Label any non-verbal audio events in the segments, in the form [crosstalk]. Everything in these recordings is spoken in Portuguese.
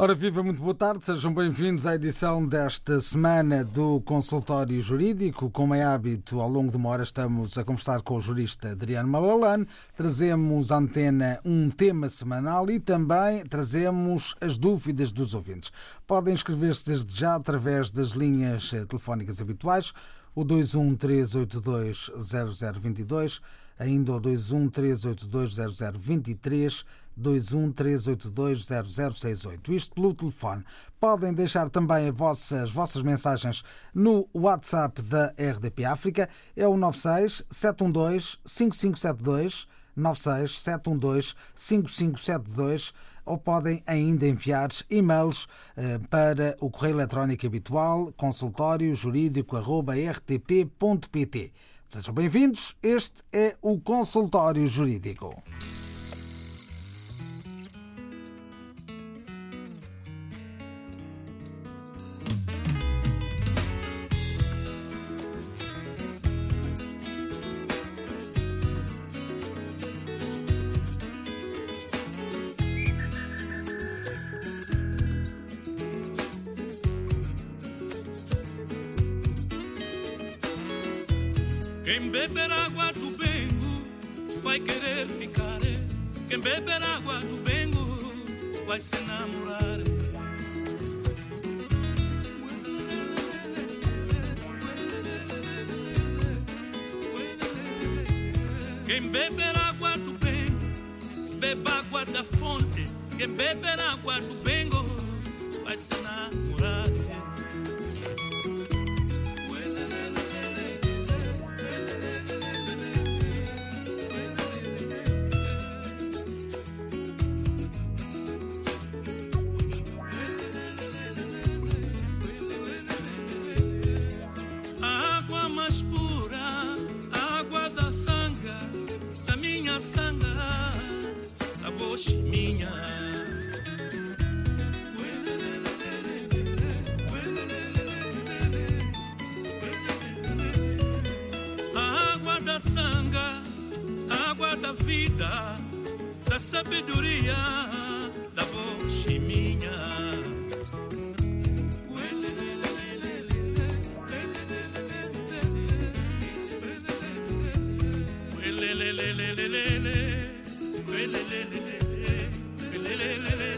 Ora, viva, muito boa tarde, sejam bem-vindos à edição desta semana do Consultório Jurídico. Como é hábito, ao longo de uma hora estamos a conversar com o jurista Adriano Malalane, trazemos à antena um tema semanal e também trazemos as dúvidas dos ouvintes. Podem inscrever-se desde já através das linhas eh, telefónicas habituais, o 213820022, ainda o 213820023 213820068. Isto pelo telefone. Podem deixar também as vossas, vossas mensagens no WhatsApp da RDP África. É o 96 712 5572 96 712 5572 ou podem ainda enviar e-mails eh, para o correio eletrónico habitual consultório jurídico.rtp.pt. Sejam bem-vindos. Este é o Consultório Jurídico. Quem beber água do Bengo vai querer ficar. Quem beber água do Bengo vai se namorar. Quem beber água do Bengo, beba água da fonte. Quem beber água do Bengo le le le le le le le le le le le le.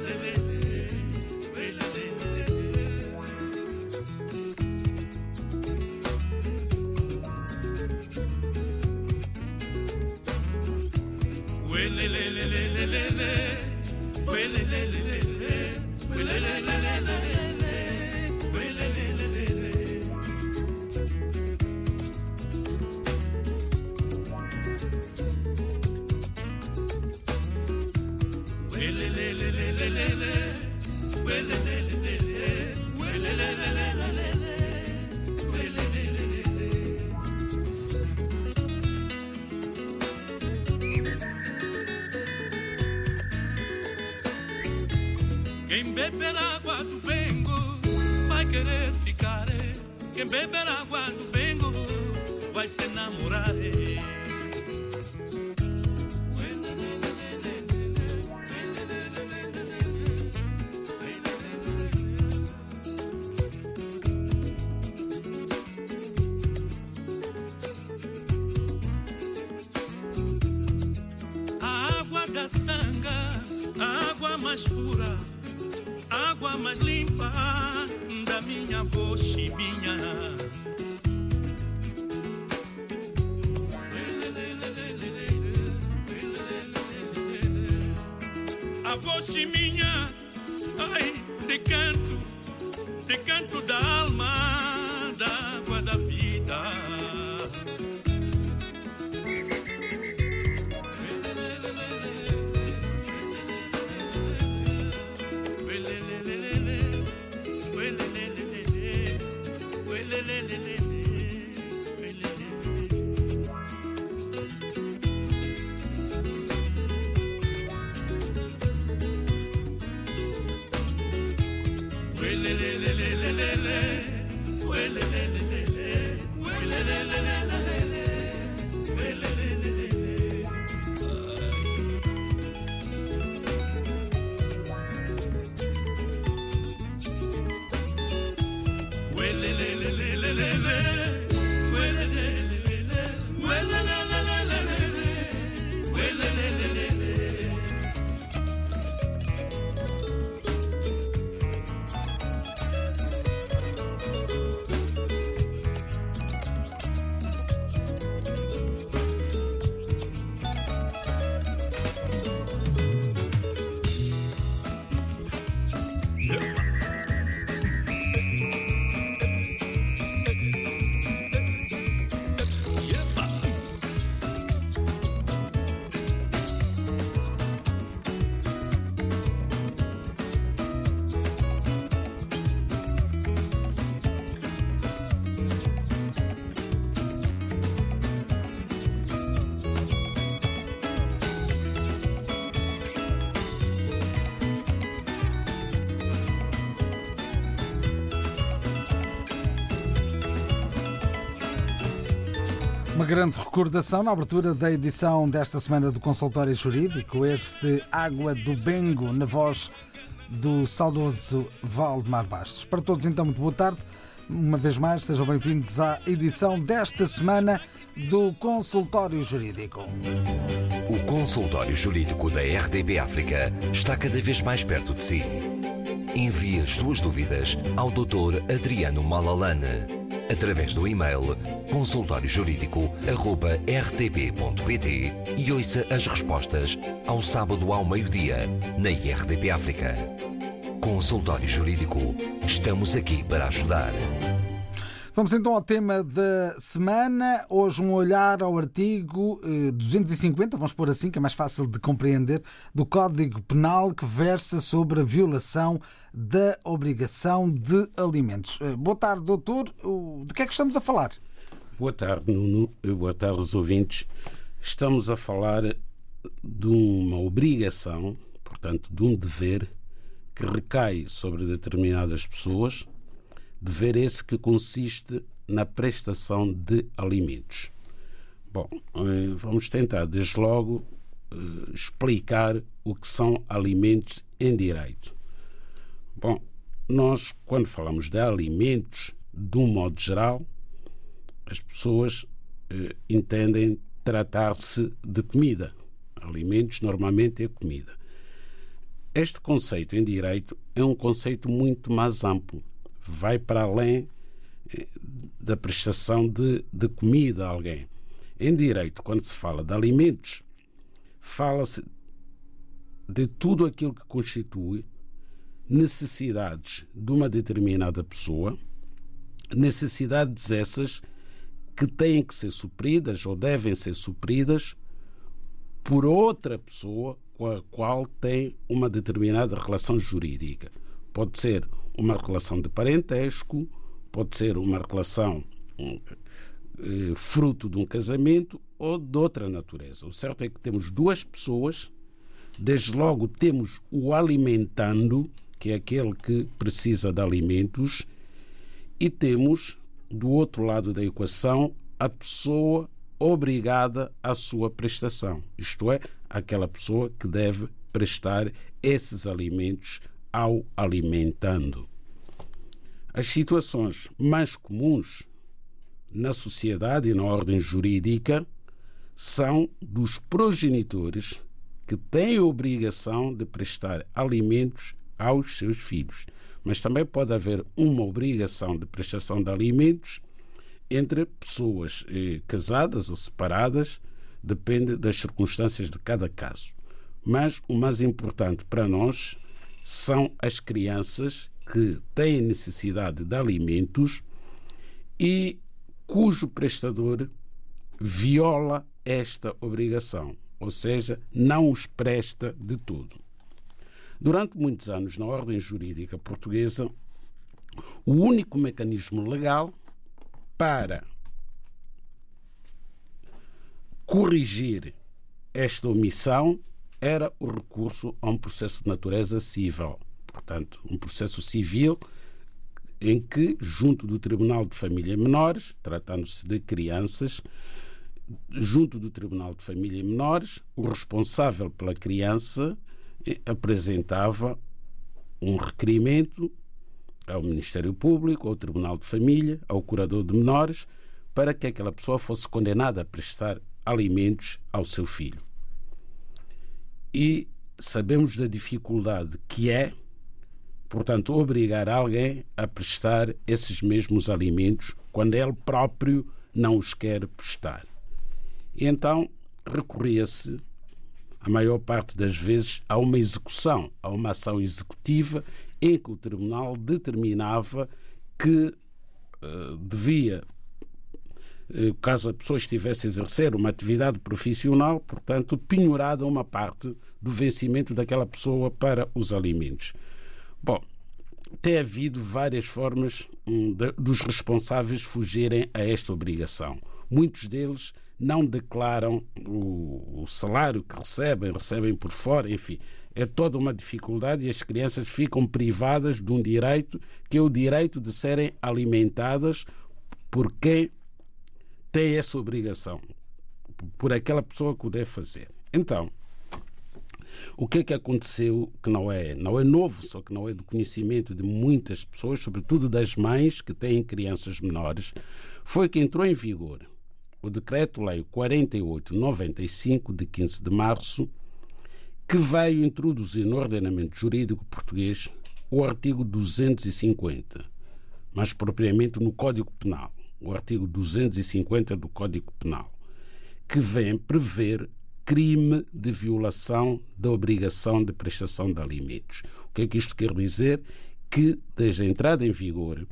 Avó Chiminha, ai, te canto, te canto da alma, grande recordação na abertura da edição desta semana do Consultório Jurídico, este Água do Bengo, na voz do saudoso Valdemar Bastos. Para todos, então, muito boa tarde. Uma vez mais, sejam bem-vindos à edição desta semana do Consultório Jurídico. O consultório jurídico da RDB África está cada vez mais perto de si. Envie as suas dúvidas ao Dr. Adriano Malalane através do e-mail consultóriojurídico.rtp.pt e ouça as respostas ao sábado ao meio-dia na IRDP África. Consultório Jurídico. Estamos aqui para ajudar. Vamos então ao tema da semana. Hoje, um olhar ao artigo 250, vamos pôr assim, que é mais fácil de compreender, do Código Penal que versa sobre a violação da obrigação de alimentos. Boa tarde, doutor. De que é que estamos a falar? Boa tarde, Nuno. Boa tarde, aos ouvintes. Estamos a falar de uma obrigação, portanto, de um dever que recai sobre determinadas pessoas dever esse que consiste na prestação de alimentos. Bom, eh, vamos tentar desde logo eh, explicar o que são alimentos em direito. Bom, nós, quando falamos de alimentos, de um modo geral, as pessoas eh, entendem tratar-se de comida. Alimentos normalmente é comida. Este conceito em direito é um conceito muito mais amplo vai para além eh, da prestação de, de comida a alguém. Em direito, quando se fala de alimentos, fala-se de tudo aquilo que constitui necessidades de uma determinada pessoa, necessidades essas que têm que ser supridas ou devem ser supridas por outra pessoa com a qual tem uma determinada relação jurídica. Pode ser uma relação de parentesco, pode ser uma relação eh, fruto de um casamento ou de outra natureza. O certo é que temos duas pessoas, desde logo temos o alimentando, que é aquele que precisa de alimentos, e temos, do outro lado da equação, a pessoa obrigada à sua prestação, isto é, aquela pessoa que deve prestar esses alimentos ao alimentando. As situações mais comuns na sociedade e na ordem jurídica são dos progenitores que têm a obrigação de prestar alimentos aos seus filhos. Mas também pode haver uma obrigação de prestação de alimentos entre pessoas eh, casadas ou separadas, depende das circunstâncias de cada caso. Mas o mais importante para nós são as crianças que têm necessidade de alimentos e cujo prestador viola esta obrigação, ou seja, não os presta de tudo. Durante muitos anos, na ordem jurídica portuguesa, o único mecanismo legal para corrigir esta omissão era o recurso a um processo de natureza civil. Portanto, um processo civil em que, junto do Tribunal de Família Menores, tratando-se de crianças, junto do Tribunal de Família Menores, o responsável pela criança eh, apresentava um requerimento ao Ministério Público, ao Tribunal de Família, ao Curador de Menores, para que aquela pessoa fosse condenada a prestar alimentos ao seu filho. E sabemos da dificuldade que é, portanto, obrigar alguém a prestar esses mesmos alimentos quando ele próprio não os quer prestar. E então recorria-se, a maior parte das vezes, a uma execução, a uma ação executiva em que o tribunal determinava que uh, devia, uh, caso a pessoa estivesse a exercer uma atividade profissional, portanto, penhorada uma parte do vencimento daquela pessoa para os alimentos. Bom, tem havido várias formas um, de, dos responsáveis fugirem a esta obrigação. Muitos deles não declaram o, o salário que recebem, recebem por fora, enfim. É toda uma dificuldade e as crianças ficam privadas de um direito que é o direito de serem alimentadas por quem tem essa obrigação, por aquela pessoa que o deve fazer. Então, o que é que aconteceu que não é, não é novo, só que não é do conhecimento de muitas pessoas, sobretudo das mães que têm crianças menores, foi que entrou em vigor o Decreto-Lei 4895, de 15 de março, que veio introduzir no ordenamento jurídico português o artigo 250, mais propriamente no Código Penal, o artigo 250 do Código Penal, que vem prever crime de violação da obrigação de prestação de alimentos. O que é que isto quer dizer? Que, desde a entrada em vigor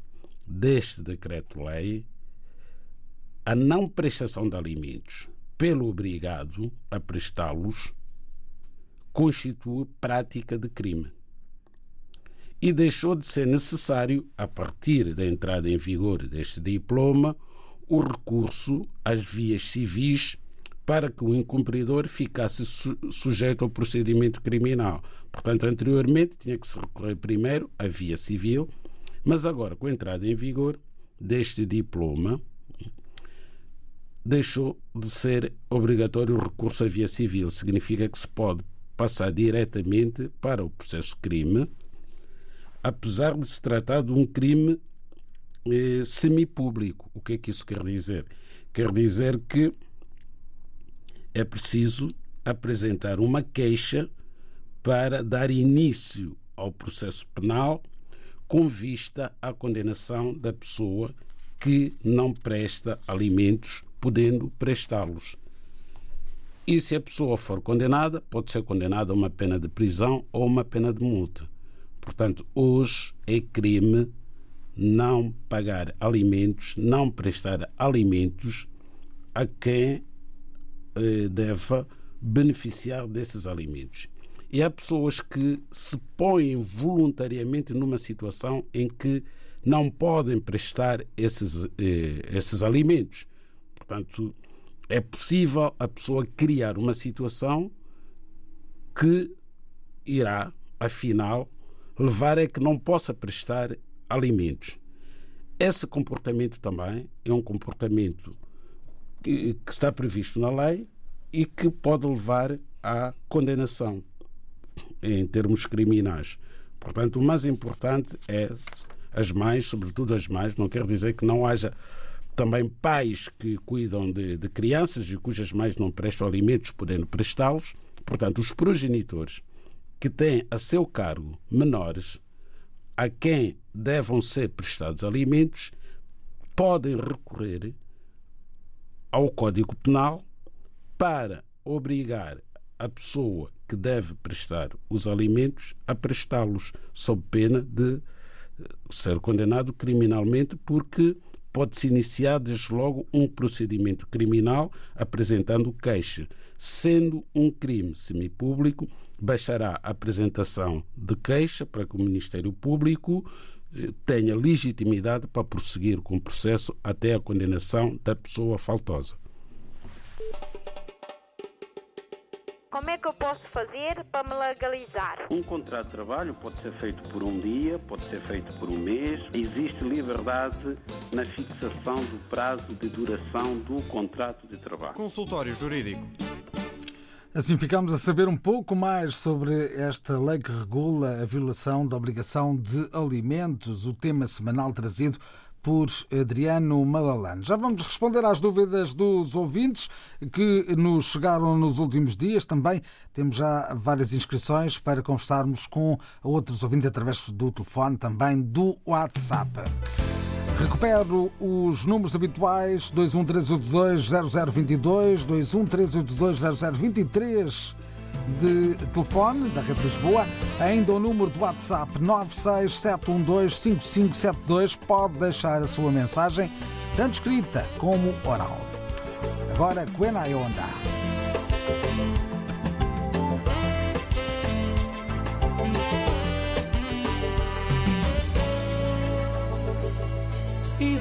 deste decreto-lei, a não prestação de alimentos pelo obrigado a prestá-los constitui prática de crime. E deixou de ser necessário, a partir da entrada em vigor deste diploma, o recurso às vias civis para que o incumpridor ficasse su sujeito ao procedimento criminal. Portanto, anteriormente tinha que se recorrer primeiro à via civil, mas agora, com a entrada em vigor deste diploma, deixou de ser obrigatório o recurso à via civil. Significa que se pode passar diretamente para o processo crime, apesar de se tratar de um crime eh, semipúblico. O que é que isso quer dizer? Quer dizer que é preciso apresentar uma queixa para dar início ao processo penal com vista à condenação da pessoa que não presta alimentos podendo prestá-los. E se a pessoa for condenada, pode ser condenada a uma pena de prisão ou uma pena de multa. Portanto, hoje é crime não pagar alimentos, não prestar alimentos a quem eh, deva beneficiar desses alimentos. E há pessoas que se põem voluntariamente numa situação em que não podem prestar esses, eh, esses alimentos. Portanto, é possível a pessoa criar uma situação que irá, afinal, levar a que não possa prestar alimentos. Esse comportamento também é um comportamento que, está previsto na lei e que pode levar à condenação em termos criminais. Portanto, o mais importante é as mães, sobretudo as mães, não quer dizer que não haja também pais que cuidam de, de crianças e cujas mães não prestam alimentos, podendo prestá-los. Portanto, os progenitores que têm a seu cargo menores a quem devam ser prestados alimentos podem recorrer ao Código Penal para obrigar a pessoa que deve prestar os alimentos a prestá-los, sob pena de ser condenado criminalmente, porque pode-se iniciar desde logo um procedimento criminal apresentando queixa. Sendo um crime semipúblico, baixará a apresentação de queixa para que o Ministério Público eh, tenha legitimidade para prosseguir com o processo até a condenação da pessoa faltosa. Como é que eu posso fazer para me legalizar? Um contrato de trabalho pode ser feito por um dia, pode ser feito por um mês. Existe liberdade na fixação do prazo de duração do contrato de trabalho. Consultório Jurídico. Assim ficamos a saber um pouco mais sobre esta lei que regula a violação da obrigação de alimentos, o tema semanal trazido por Adriano Malalane. Já vamos responder às dúvidas dos ouvintes que nos chegaram nos últimos dias. Também temos já várias inscrições para conversarmos com outros ouvintes através do telefone, também do WhatsApp. Recupero os números habituais 213820022, 213820023 de telefone da Rede Lisboa, ainda o número do WhatsApp 967125572. Pode deixar a sua mensagem, tanto escrita como oral. Agora, Quena Onda.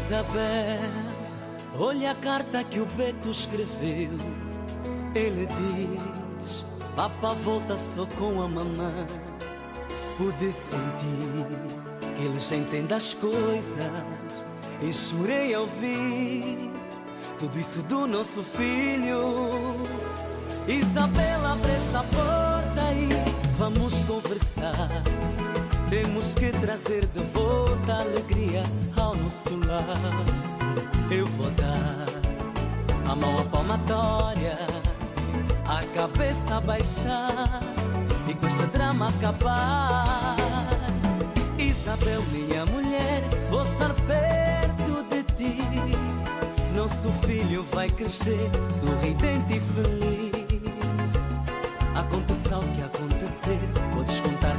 Isabel, olha a carta que o Beto escreveu. Ele diz: Papa volta só com a mamãe. Pude sentir que ele já entende as coisas. E chorei ao ouvir tudo isso do nosso filho. Isabel, abre essa porta e vamos conversar. Temos que trazer de volta a alegria ao nosso lar. Eu vou dar a mão à palmatória, a cabeça baixar e com esta drama acabar. Isabel, minha mulher, vou estar perto de ti. Nosso filho vai crescer sorridente e feliz. Aconteça o que acontecer, podes contar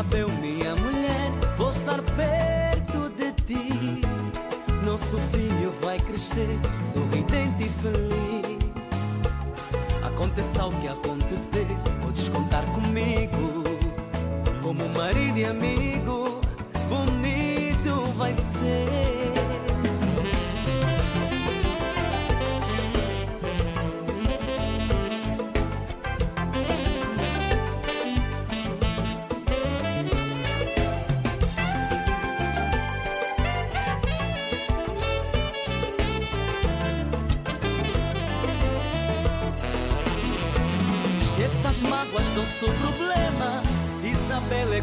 Isabel, minha mulher, vou estar perto de ti. Nosso filho vai crescer, sorridente e feliz. Aconteça o que acontecer, podes contar comigo. Como marido e amigo, bonito vai ser.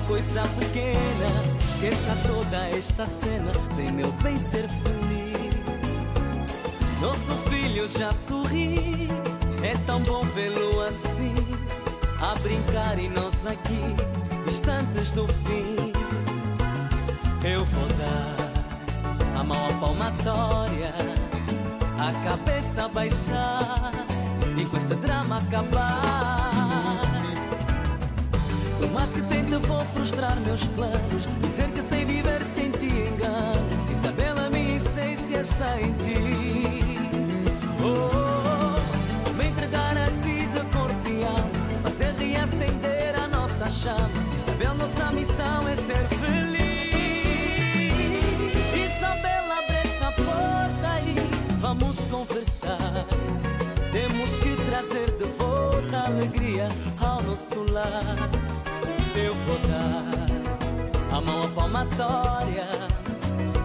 Coisa pequena. Esqueça toda esta cena. Vem meu bem ser feliz. Nosso filho já sorri. É tão bom vê-lo assim. A brincar e nós aqui, distantes do fim. Eu vou dar a mão à palmatória, a cabeça baixar e com este drama acabar. Mais que tente, vou frustrar meus planos. Dizer que sei viver sem ti engano. Isabel, a minha essência está em ti. Oh, me entregar a ti de corpo e. Fazer reacender a nossa chama. Isabel, nossa missão é ser feliz. Isabel, abre essa porta e vamos conversar. Temos que trazer de volta a alegria ao nosso lar. Eu vou dar a mão à palmatória,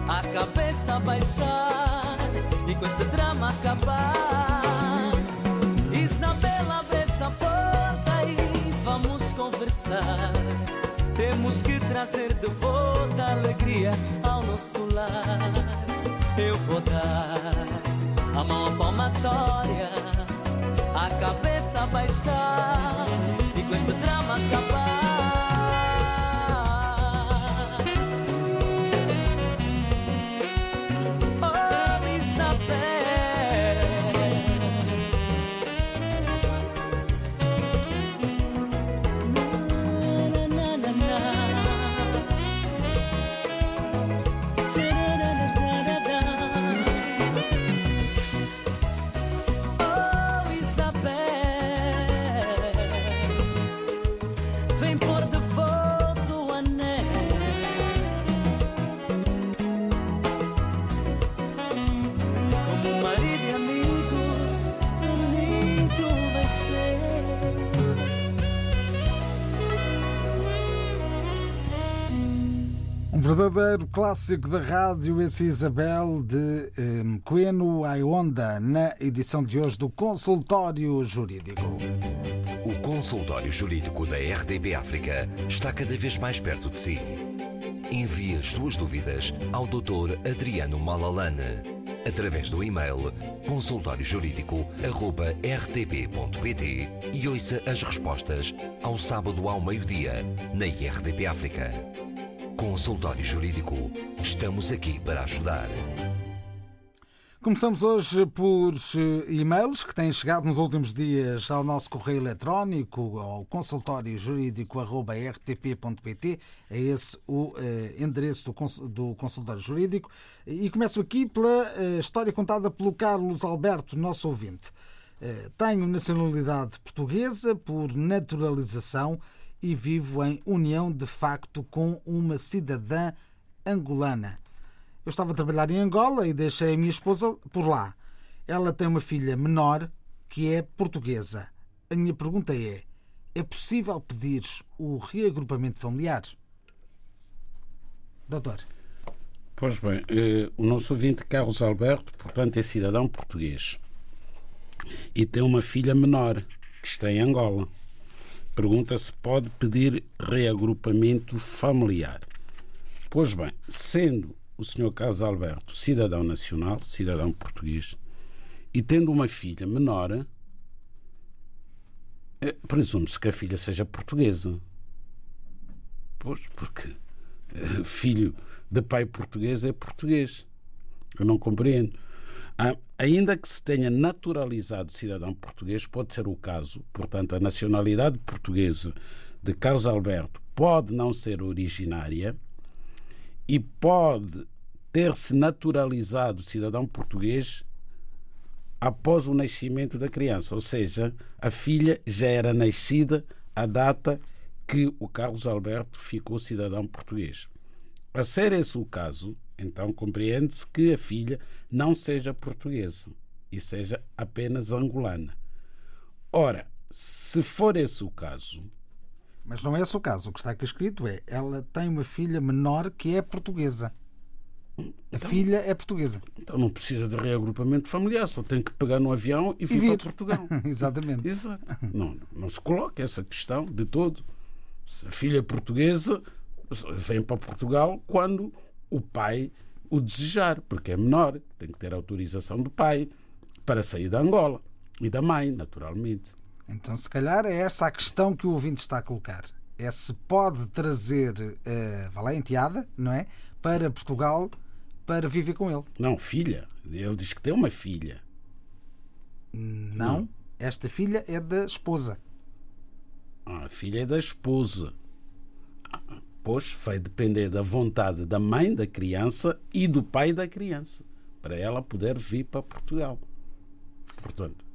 a cabeça baixar e com este drama acabar. Isabel, abre essa porta e vamos conversar. Temos que trazer de volta alegria ao nosso lar. Eu vou dar a mão à palmatória, a cabeça baixar e com este drama acabar. Verdadeiro clássico da rádio, esse Isabel de um, Coeno Aionda, na edição de hoje do Consultório Jurídico. O consultório jurídico da RDB África está cada vez mais perto de si. Envie as suas dúvidas ao Dr. Adriano Malalane através do e-mail consultóriojurídico.rtp.pt e ouça as respostas ao sábado ao meio-dia na RDP África. Consultório Jurídico. Estamos aqui para ajudar. Começamos hoje por eh, e-mails que têm chegado nos últimos dias ao nosso correio eletrónico, ao consultóriojurídico.rtp.pt. É esse o eh, endereço do, do consultório jurídico. E começo aqui pela eh, história contada pelo Carlos Alberto, nosso ouvinte. tenho nacionalidade portuguesa por naturalização e vivo em união de facto com uma cidadã angolana. Eu estava a trabalhar em Angola e deixei a minha esposa por lá. Ela tem uma filha menor que é portuguesa. A minha pergunta é: é possível pedir o reagrupamento familiar? Doutor. Pois bem, eh, o nosso ouvinte Carlos Alberto, portanto, é cidadão português e tem uma filha menor que está em Angola. Pergunta se pode pedir reagrupamento familiar. Pois bem, sendo o Sr. Carlos Alberto, cidadão nacional, cidadão português, e tendo uma filha menor, eh, presume-se que a filha seja portuguesa. Pois, porque eh, filho de pai português é português. Eu não compreendo. Ah, ainda que se tenha naturalizado cidadão português, pode ser o caso, portanto, a nacionalidade portuguesa de Carlos Alberto pode não ser originária, e pode ter-se naturalizado cidadão português após o nascimento da criança, ou seja, a filha já era nascida à data que o Carlos Alberto ficou cidadão português. A ser esse o caso, então compreende-se que a filha não seja portuguesa e seja apenas angolana. Ora, se for esse o caso, mas não é esse o caso. O que está aqui escrito é ela tem uma filha menor que é portuguesa. A então, filha é portuguesa. Então não precisa de reagrupamento familiar, só tem que pegar no avião e, e vir, para Portugal. [laughs] Exatamente. Exato. Não, não se coloca essa questão de todo. A filha portuguesa vem para Portugal quando o pai o desejar, porque é menor, tem que ter autorização do pai para sair da Angola e da mãe, naturalmente. Então, se calhar, é essa a questão que o ouvinte está a colocar. É se pode trazer, uh, vá lá, enteada, não é? Para Portugal para viver com ele. Não, filha. Ele diz que tem uma filha. Não, não. esta filha é da esposa. Ah, a filha é da esposa. Pois vai depender da vontade da mãe da criança e do pai da criança para ela poder vir para Portugal. Portanto,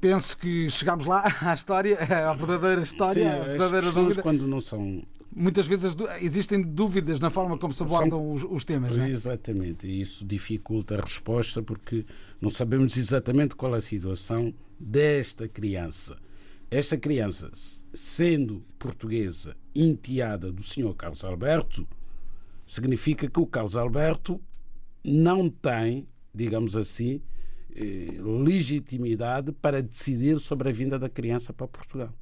penso que chegamos lá à história, à verdadeira história, Sim, à verdadeira dúvida. quando não são muitas vezes existem dúvidas na forma como se abordam São... os, os, temas. Não é? Exatamente, e isso dificulta a resposta porque não sabemos exatamente qual é a situação desta criança. Esta criança, sendo portuguesa, enteada do Sr. Carlos Alberto, significa que o Carlos Alberto não tem, digamos assim, eh, legitimidade para decidir sobre a vinda da criança para Portugal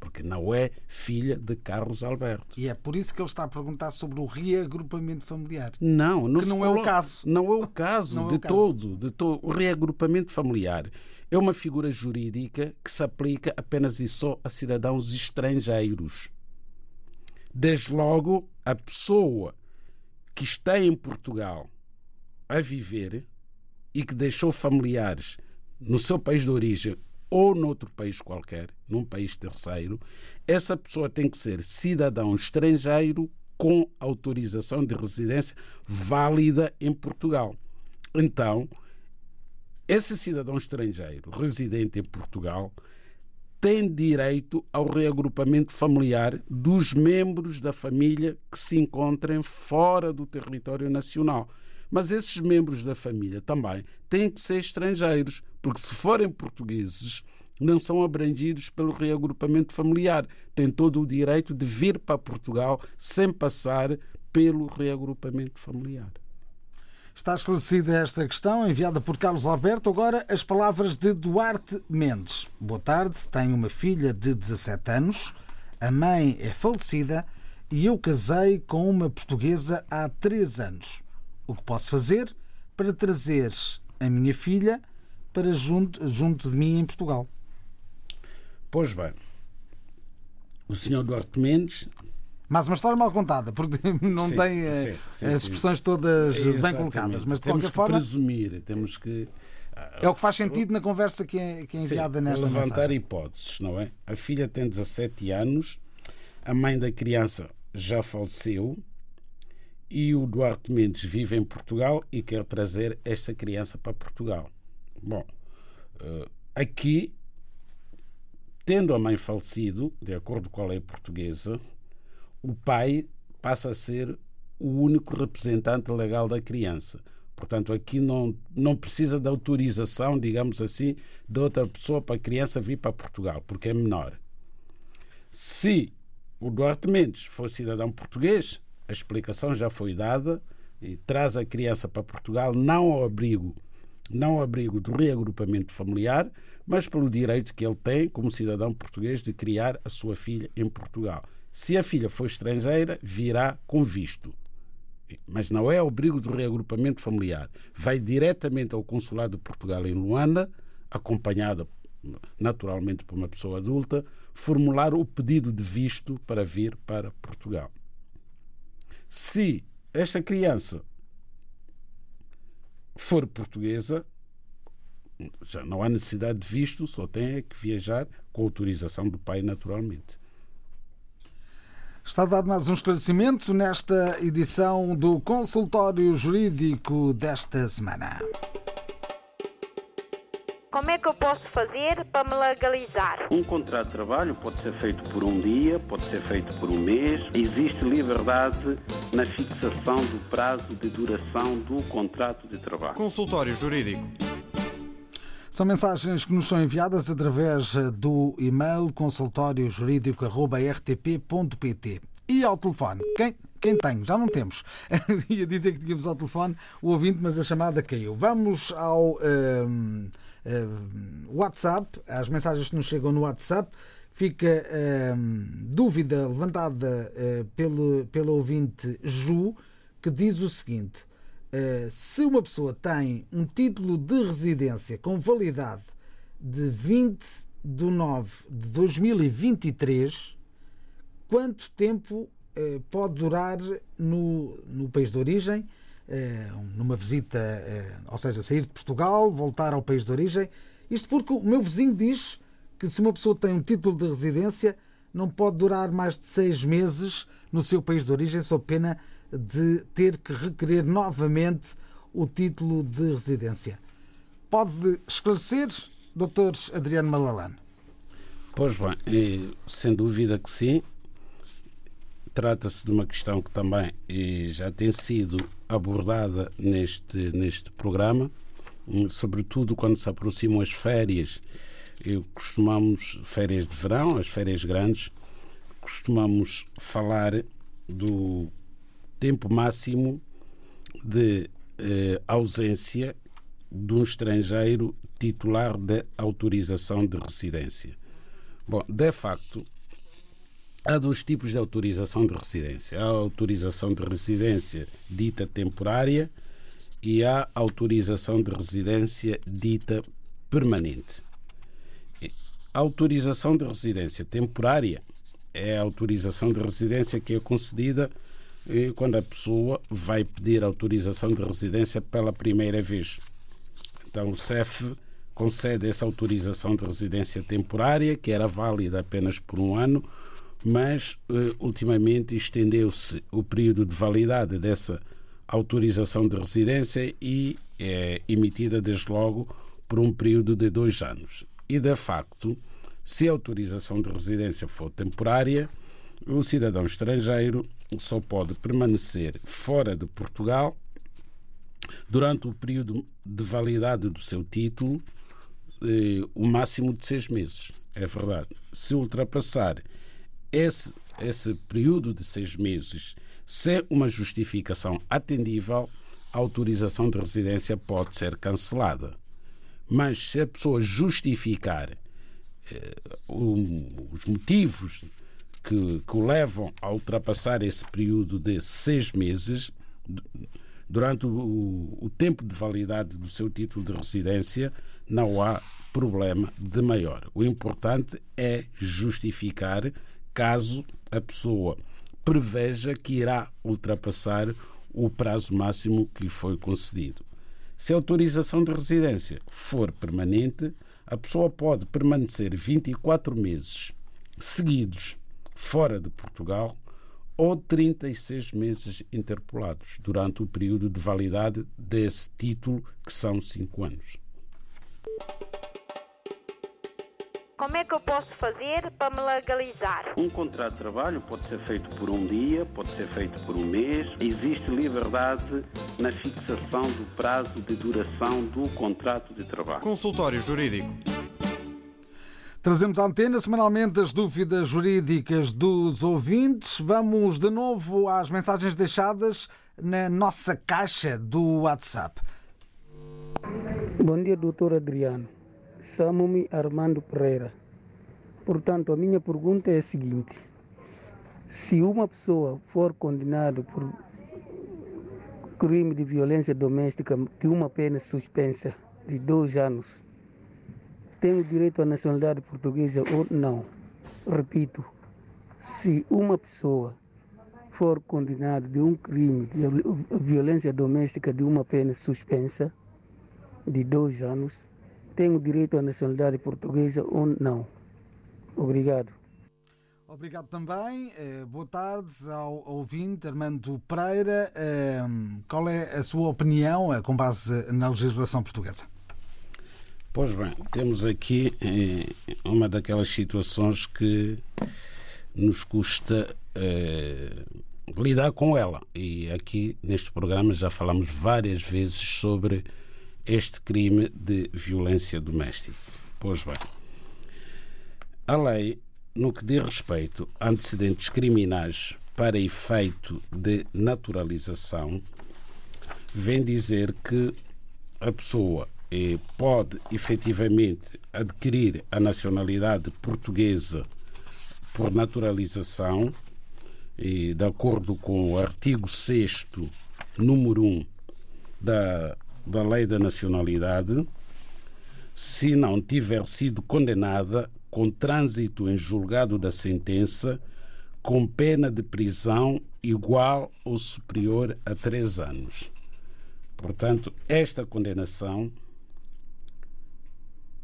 porque não é filha de Carlos Alberto. E é por isso que ele está a perguntar sobre o reagrupamento familiar. Não, não, que não é o caso. Não é o caso, é de, o todo, caso. de todo. O reagrupamento familiar é uma figura jurídica que se aplica apenas e só a cidadãos estrangeiros. Desde logo, a pessoa que está em Portugal a viver e que deixou familiares no seu país de origem ou noutro país qualquer, num país terceiro, essa pessoa tem que ser cidadão estrangeiro com autorização de residência válida em Portugal. Então, esse cidadão estrangeiro residente em Portugal tem direito ao reagrupamento familiar dos membros da família que se encontrem fora do território nacional. Mas esses membros da família também têm que ser estrangeiros, porque se forem portugueses, não são abrangidos pelo reagrupamento familiar. Têm todo o direito de vir para Portugal sem passar pelo reagrupamento familiar. Está esclarecida esta questão, enviada por Carlos Alberto. Agora, as palavras de Duarte Mendes. Boa tarde, tenho uma filha de 17 anos, a mãe é falecida e eu casei com uma portuguesa há 3 anos. O que posso fazer para trazer a minha filha para junto, junto de mim em Portugal? Pois bem, o senhor Duarte Mendes mas uma história mal contada, porque [laughs] não sim, tem eh, sim, sim, as expressões todas bem colocadas. Mas de temos qualquer que forma. presumir, temos que. É o que faz sentido na conversa que é, que é enviada sim, nesta levantar mensagem. hipóteses, não é? A filha tem 17 anos, a mãe da criança já faleceu e o Duarte Mendes vive em Portugal e quer trazer esta criança para Portugal. Bom, eh, aqui, tendo a mãe falecido, de acordo com a lei portuguesa, o pai passa a ser o único representante legal da criança. Portanto, aqui não, não precisa de autorização, digamos assim, de outra pessoa para a criança vir para Portugal, porque é menor. Se o Duarte Mendes for cidadão português, a explicação já foi dada e traz a criança para Portugal não ao abrigo, não ao abrigo do reagrupamento familiar, mas pelo direito que ele tem como cidadão português de criar a sua filha em Portugal. Se a filha for estrangeira, virá com visto. Mas não é abrigo do reagrupamento familiar. Vai diretamente ao Consulado de Portugal em Luanda, acompanhada naturalmente por uma pessoa adulta, formular o pedido de visto para vir para Portugal. Se esta criança for portuguesa, já não há necessidade de visto, só tem que viajar com autorização do pai, naturalmente. Está dado mais um esclarecimento nesta edição do Consultório Jurídico desta semana. Como é que eu posso fazer para me legalizar? Um contrato de trabalho pode ser feito por um dia, pode ser feito por um mês. Existe liberdade na fixação do prazo de duração do contrato de trabalho. Consultório Jurídico. São mensagens que nos são enviadas através do e-mail consultóriojurídico.rtp.pt e ao telefone. Quem, quem tem? Já não temos. [laughs] Ia dizer que tínhamos ao telefone o ouvinte, mas a chamada caiu. Vamos ao um, um, WhatsApp, às mensagens que nos chegam no WhatsApp. Fica um, dúvida levantada uh, pelo, pelo ouvinte Ju, que diz o seguinte: eh, se uma pessoa tem um título de residência com validade de 20 de 9 de 2023, quanto tempo uh, pode durar no, no país de origem, uh, numa visita, ou seja, sair de Portugal, voltar ao país de origem? Isto porque o meu vizinho diz que se uma pessoa tem um título de residência, não pode durar mais de seis meses no seu país de origem, sob pena de ter que requerer novamente o título de residência. Pode esclarecer, Dr. Adriano Malalane? Pois bem, sem dúvida que sim. Trata-se de uma questão que também já tem sido abordada neste, neste programa, sobretudo quando se aproximam as férias. Costumamos, férias de verão, as férias grandes, costumamos falar do tempo máximo de eh, ausência de um estrangeiro titular de autorização de residência. Bom, de facto, há dois tipos de autorização de residência. Há a autorização de residência dita temporária e há a autorização de residência dita permanente. A autorização de residência temporária é a autorização de residência que é concedida quando a pessoa vai pedir autorização de residência pela primeira vez. Então o CEF concede essa autorização de residência temporária, que era válida apenas por um ano, mas eh, ultimamente estendeu-se o período de validade dessa autorização de residência e é emitida desde logo por um período de dois anos. E de facto, se a autorização de residência for temporária, o cidadão estrangeiro só pode permanecer fora de Portugal durante o período de validade do seu título, eh, o máximo de seis meses. É verdade. Se ultrapassar esse, esse período de seis meses sem uma justificação atendível, a autorização de residência pode ser cancelada. Mas se a pessoa justificar eh, os motivos que, que o levam a ultrapassar esse período de seis meses, durante o, o, tempo de validade do seu título de residência, não há problema de maior. O importante é justificar caso a pessoa preveja que irá ultrapassar o prazo máximo que lhe foi concedido. Se a autorização de residência for permanente, a pessoa pode permanecer 24 meses seguidos fora de Portugal ou 36 meses interpolados durante o período de validade desse título, que são 5 anos. Como é que eu posso fazer para me legalizar? Um contrato de trabalho pode ser feito por um dia, pode ser feito por um mês. Existe liberdade na fixação do prazo de duração do contrato de trabalho. Consultório Jurídico. Trazemos à antena semanalmente as dúvidas jurídicas dos ouvintes. Vamos de novo às mensagens deixadas na nossa caixa do WhatsApp. Bom dia, doutor Adriano. Chamo-me Armando Pereira. Portanto, a minha pergunta é a seguinte: se uma pessoa for condenada por crime de violência doméstica de uma pena suspensa de dois anos, tem o direito à nacionalidade portuguesa ou não? Repito, se uma pessoa for condenada de um crime de violência doméstica de uma pena suspensa de dois anos, tem o direito à nacionalidade portuguesa ou não. Obrigado. Obrigado também. Eh, boa tarde ao ouvinte Armando Pereira. Eh, qual é a sua opinião eh, com base na legislação portuguesa? Pois bem, temos aqui uma daquelas situações que nos custa lidar com ela. E aqui neste programa já falamos várias vezes sobre este crime de violência doméstica. Pois bem, a lei, no que diz respeito a antecedentes criminais para efeito de naturalização, vem dizer que a pessoa eh, pode efetivamente adquirir a nacionalidade portuguesa por naturalização, e, de acordo com o artigo 6, número 1 da da lei da nacionalidade se não tiver sido condenada com trânsito em julgado da sentença com pena de prisão igual ou superior a três anos. Portanto, esta condenação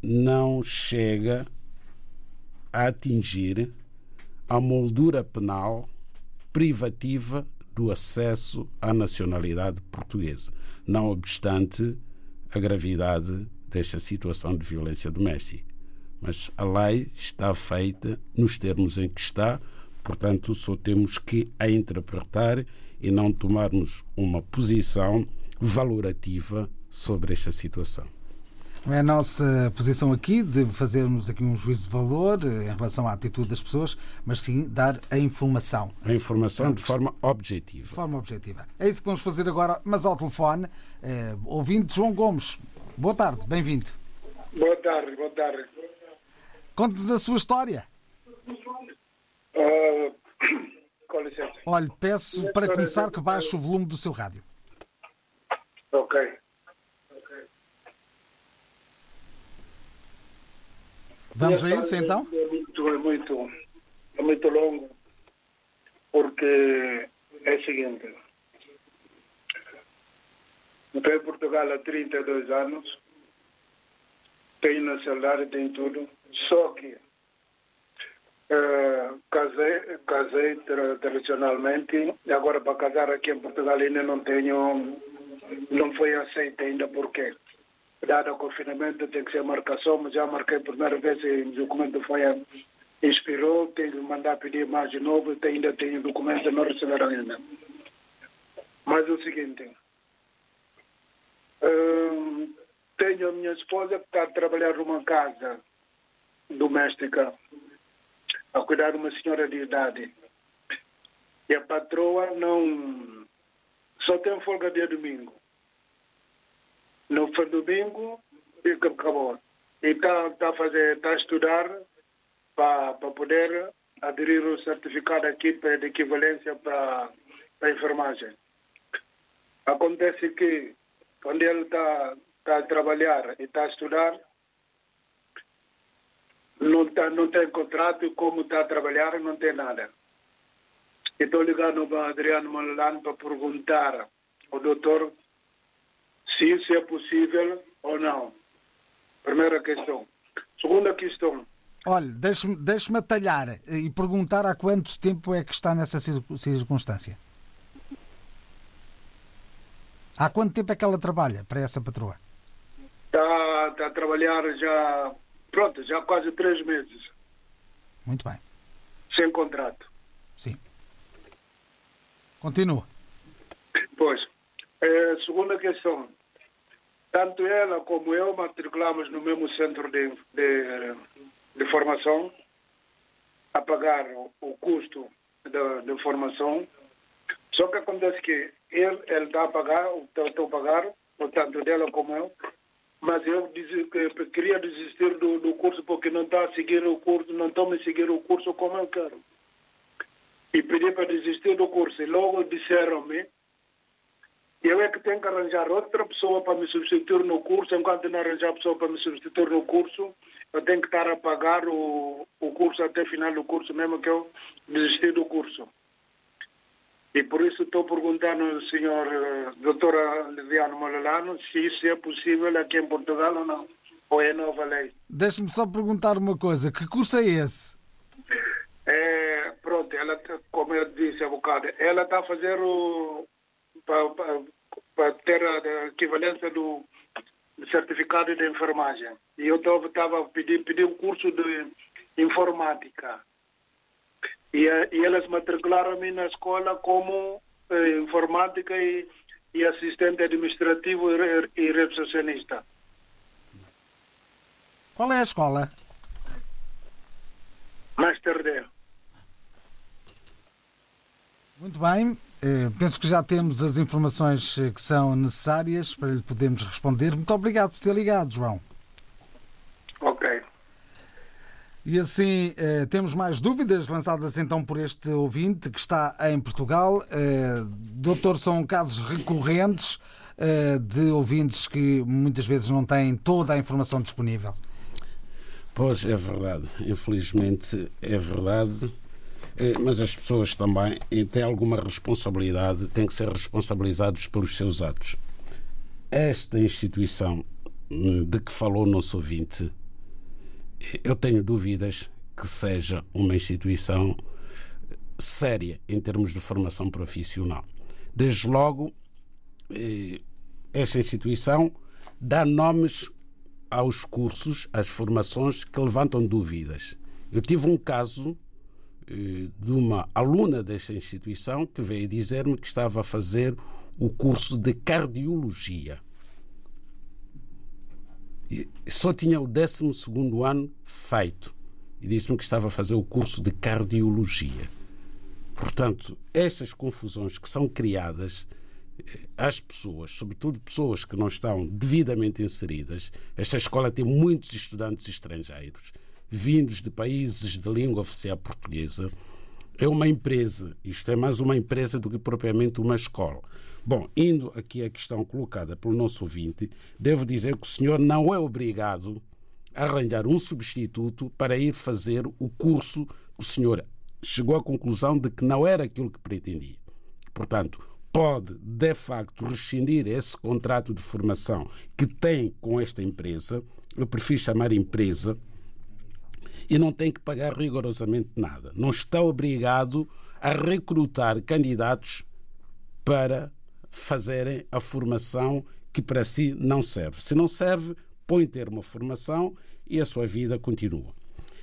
não chega a atingir a moldura penal privativa do acesso à nacionalidade portuguesa, não obstante a gravidade desta situação de violência doméstica. Mas a lei está feita nos termos em que está, portanto, só temos que a interpretar e não tomarmos uma posição valorativa sobre esta situação. Não é a nossa posição aqui de fazermos aqui um juízo de valor eh, em relação à atitude das pessoas, mas sim dar a informação. A informação de forma objetiva. De forma objetiva. É isso que vamos fazer agora, mas ao telefone. Eh, ouvinte João Gomes, boa tarde, bem-vindo. Boa tarde, boa tarde. Conte-nos a sua história. Uh, [coughs] com licença. Olhe, peço para começar que baixe o volume do seu rádio. Ok. Vamos a isso então? É muito, é muito, é muito longo, porque é o seguinte. Estou em Portugal há 32 anos, tenho nacionalidade, tenho tudo, só que uh, casei, casei tradicionalmente, e agora para casar aqui em Portugal ainda não tenho, não foi aceito ainda, porquê? Dado o confinamento, tem que ser marcação, mas já marquei a primeira vez e o documento foi inspirou, tenho que mandar pedir mais de novo, ainda tenho documento, não receberam ainda. Mas é o seguinte, hum, tenho a minha esposa que está a trabalhar numa casa doméstica, a cuidar de uma senhora de idade. E a patroa não. Só tem folga dia domingo. No fim domingo, fica acabou. E está tá a fazer, a estudar para poder aderir o certificado aqui de equivalência para a enfermagem. Acontece que quando ele está tá a trabalhar e está a estudar, não, tá, não tem contrato e como está a trabalhar não tem nada. Estou ligando para Adriano Malalano para perguntar ao doutor se isso é possível ou não. Primeira questão. Segunda questão. Olha, deixe-me deixe atalhar e perguntar há quanto tempo é que está nessa circunstância. Há quanto tempo é que ela trabalha para essa patroa? Está, está a trabalhar já, pronto, já quase três meses. Muito bem. Sem contrato. Sim. Continua. Pois. É, segunda questão. Tanto ela como eu matriculamos no mesmo centro de, de, de formação a pagar o, o custo de, formação. Só que acontece que ele está a pagar, estou a pagar, tanto dela como eu, mas eu queria desistir do, do curso porque não está a seguir o curso, não estou a seguir o curso como eu quero. E pedi para desistir do curso. E logo disseram-me eu é que tenho que arranjar outra pessoa para me substituir no curso. Enquanto não arranjar pessoa para me substituir no curso, eu tenho que estar a pagar o, o curso até o final do curso, mesmo que eu desistir do curso. E por isso estou perguntando ao senhor uh, doutora Liviano Molalano se isso é possível aqui em Portugal ou não. Ou é nova lei. Deixe-me só perguntar uma coisa. Que curso é esse? É, pronto, ela, como eu disse há bocado, ela está a fazer o, para, para, para ter a equivalência do certificado de enfermagem. E eu estava a pedir, pedir um curso de informática. E, e elas matricularam-me na escola como eh, informática e, e, assistente administrativo e, e recepcionista. Qual é a escola? Master D. Muito bem. Eh, penso que já temos as informações eh, que são necessárias para lhe podermos responder. Muito obrigado por ter ligado, João. Ok. E assim, eh, temos mais dúvidas lançadas então por este ouvinte que está em Portugal. doutor, são casos recorrentes de ouvintes que muitas vezes não têm toda a informação disponível. Pois é verdade, infelizmente é verdade. Eh, mas as pessoas também têm alguma responsabilidade, têm que ser responsabilizados pelos seus atos. Esta instituição hum, de que falou o nosso ouvinte, eu tenho dúvidas que seja uma instituição séria em termos de formação profissional. Desde logo, eh, esta instituição dá nomes aos cursos, às formações que levantam dúvidas. Eu tive um caso eh, de uma aluna desta instituição que veio dizer-me que estava a fazer o curso de cardiologia. Só tinha o 12 ano feito e disse-me que estava a fazer o curso de cardiologia. Portanto, estas confusões que são criadas eh, às pessoas, sobretudo pessoas que não estão devidamente inseridas, esta escola tem muitos estudantes estrangeiros vindos de países de língua oficial portuguesa. É uma empresa, isto é mais uma empresa do que propriamente uma escola. Bom, indo aqui à questão colocada pelo nosso ouvinte, devo dizer que o senhor não é obrigado a arranjar um substituto para ir fazer o curso que o senhor chegou à conclusão de que não era aquilo que pretendia. Portanto, pode, de facto, rescindir esse contrato de formação que tem com esta empresa, eu prefiro chamar empresa, e não tem que pagar rigorosamente nada. Não está obrigado a recrutar candidatos para fazerem a formação que para si não serve. Se não serve, põe ter uma formação e a sua vida continua.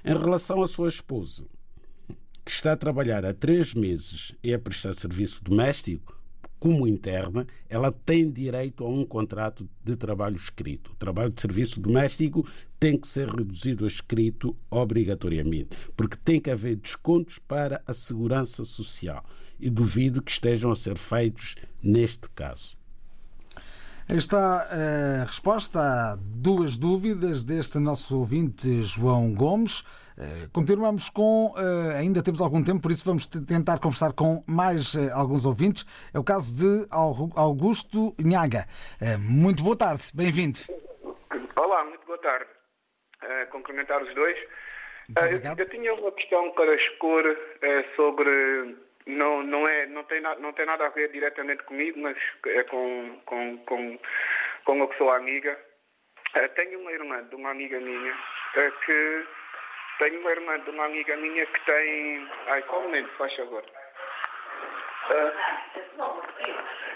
Em relação à sua esposa, que está a trabalhar há três meses e a prestar serviço doméstico, como interna, ela tem direito a um contrato de trabalho escrito. O trabalho de serviço doméstico tem que ser reduzido a escrito obrigatoriamente, porque tem que haver descontos para a segurança social. e duvido que estejam a ser feitos neste caso. Está a resposta a duas dúvidas deste nosso ouvinte João Gomes. Eh, continuamos com. Eh, ainda temos algum tempo, por isso vamos tentar conversar com mais eh, alguns ouvintes. É o caso de Augusto Nhaga. Muito boa tarde, bem-vindo. Olá, muito boa tarde. Cumprimentar os dois. Eu, eu, tinha uma questão para expor sobre não, não, é, não, tem na, não tem nada a ver diretamente comigo, mas é com, com, com, com a pessoa amiga. Uh, tenho uma irmã de uma amiga minha que. Tenho uma irmã de uma amiga minha que tem. Ai, qual momento, faz favor? Uh,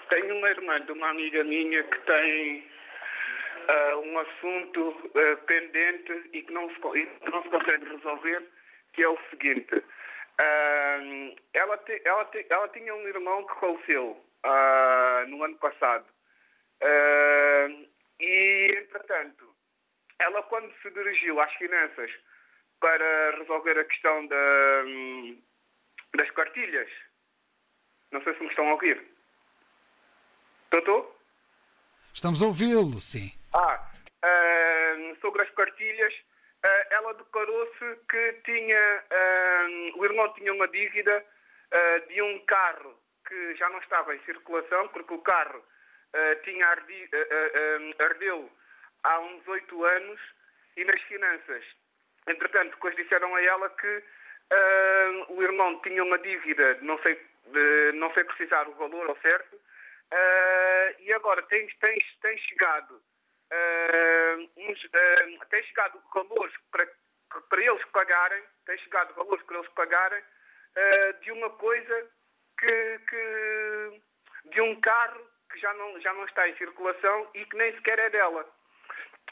tenho uma irmã de uma amiga minha que tem uh, um assunto uh, pendente e que não, se, que não se consegue resolver, que é o seguinte. Ela, te, ela, te, ela tinha um irmão que faleceu no ano passado. E, entretanto, ela, quando se dirigiu às finanças para resolver a questão da, um, das cartilhas, não sei se me estão a ouvir. Estou? Estamos a ouvi-lo, sim. Ah, sobre as cartilhas, eh, ela declarou-se que tinha, eh, o irmão tinha uma dívida de um carro que já não estava em circulação, porque o carro tinha ardi, ardeu há uns oito anos e nas finanças. Entretanto, depois disseram a ela que o irmão tinha uma dívida não sei, não sei precisar o valor ao certo, e agora tem, tem, tem chegado uh, uns, uh, tem chegado valores para, para eles pagarem, tem chegado valores para eles pagarem uh, de uma coisa que, que, de um carro que já não, já não está em circulação e que nem sequer é dela.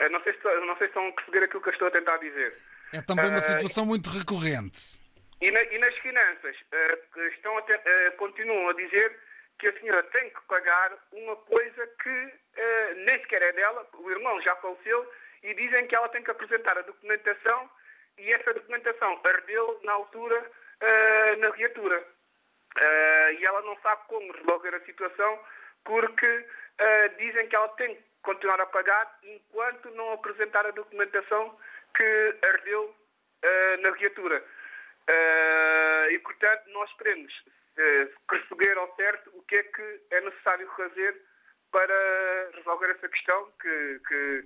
Uh, não, sei se, não sei se estão a perceber aquilo que eu estou a tentar dizer. É também uma situação muito recorrente. E, na, e, nas finanças estão a, continuam a dizer que a senhora tem que pagar uma coisa que uh, nem sequer é dela, o irmão já faleceu, e dizem que ela tem que apresentar a documentação e essa documentação ardeu na altura uh, na viatura. Uh, e ela não sabe como resolver a situação porque dizem que ela tem que continuar a pagar enquanto não apresentar a documentação que ardeu na viatura. e, portanto, nós queremos perceber ao certo o que é que é necessário fazer para resolver essa questão que, que,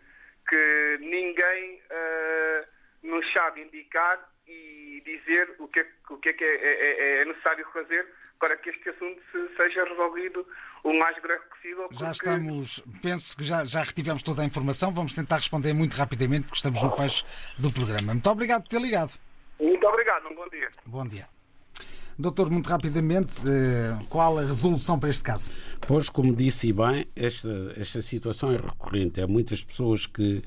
que ninguém uh, nos sabe indicar e dizer o que é, o que, é, que é, é, é necessário fazer para que este assunto seja resolvido o mais breve possível. Porque... Já estamos, penso que já, já retivemos toda a informação, vamos tentar responder muito rapidamente porque estamos no fecho do programa. Muito obrigado por ter ligado. Muito obrigado, um bom dia. Bom dia. Doutor, muito rapidamente, eh, qual a resolução para este caso? Pois, como disse bem, esta, esta situação é recorrente. Há muitas pessoas que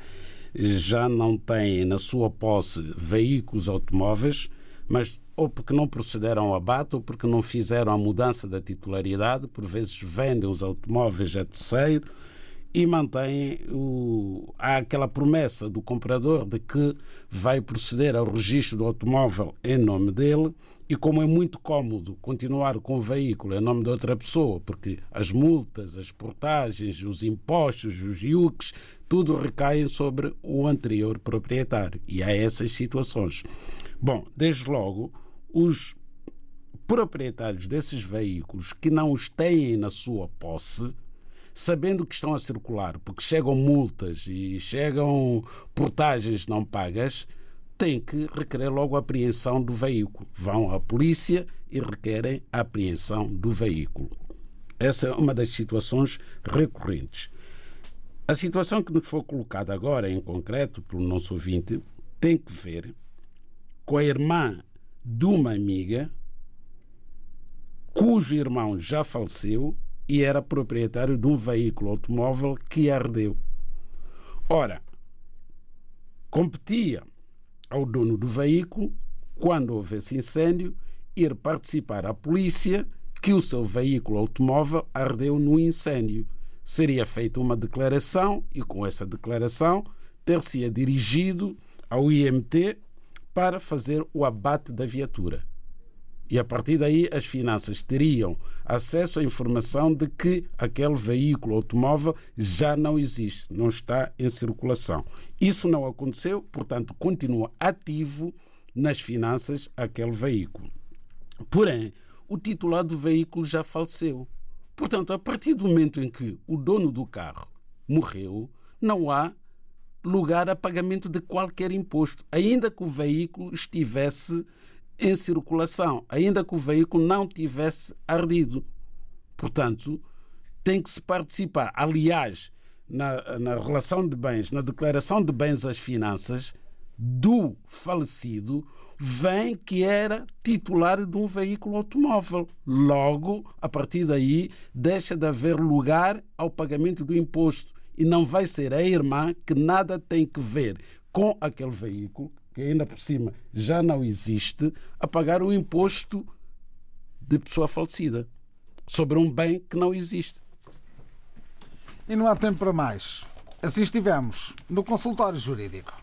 já não têm na sua posse veículos automóveis, mas ou porque não procederam ao abate ou porque não fizeram a mudança da titularidade, por vezes vendem os automóveis a terceiro e mantêm o... há aquela promessa do comprador de que vai proceder ao registro do automóvel em nome dele e como é muito cômodo continuar com o veículo em nome de outra pessoa, porque as multas, as portagens, os impostos, os IUCs, tudo recaem sobre o anterior proprietário. E há essas situações. Bom, desde logo, os proprietários desses veículos que não os têm na sua posse, sabendo que estão a circular, porque chegam multas e chegam portagens não pagas, têm que requerer logo a apreensão do veículo. Vão à polícia e requerem a apreensão do veículo. Essa é uma das situações recorrentes. A situação que nos foi colocada agora, em concreto, pelo nosso ouvinte, tem que ver com a irmã de uma amiga cujo irmão já faleceu e era proprietário de um veículo automóvel que ardeu. Ora, competia ao dono do veículo, quando houvesse incêndio, ir participar à polícia que o seu veículo automóvel ardeu no incêndio. Seria feita uma declaração e, com essa declaração, ter-se-ia dirigido ao IMT para fazer o abate da viatura. E a partir daí as finanças teriam acesso à informação de que aquele veículo automóvel já não existe, não está em circulação. Isso não aconteceu, portanto, continua ativo nas finanças aquele veículo. Porém, o titular do veículo já faleceu. Portanto, a partir do momento em que o dono do carro morreu, não há lugar a pagamento de qualquer imposto, ainda que o veículo estivesse em circulação, ainda que o veículo não tivesse ardido. Portanto, tem que se participar. Aliás, na, na relação de bens, na declaração de bens às finanças do falecido, vem que era titular de um veículo automóvel. Logo, a partir daí, deixa de haver lugar ao pagamento do imposto. E não vai ser a irmã que nada tem que ver com aquele veículo, que ainda por cima já não existe, a pagar o imposto de pessoa falecida sobre um bem que não existe. E não há tempo para mais. Assim estivemos no consultório jurídico.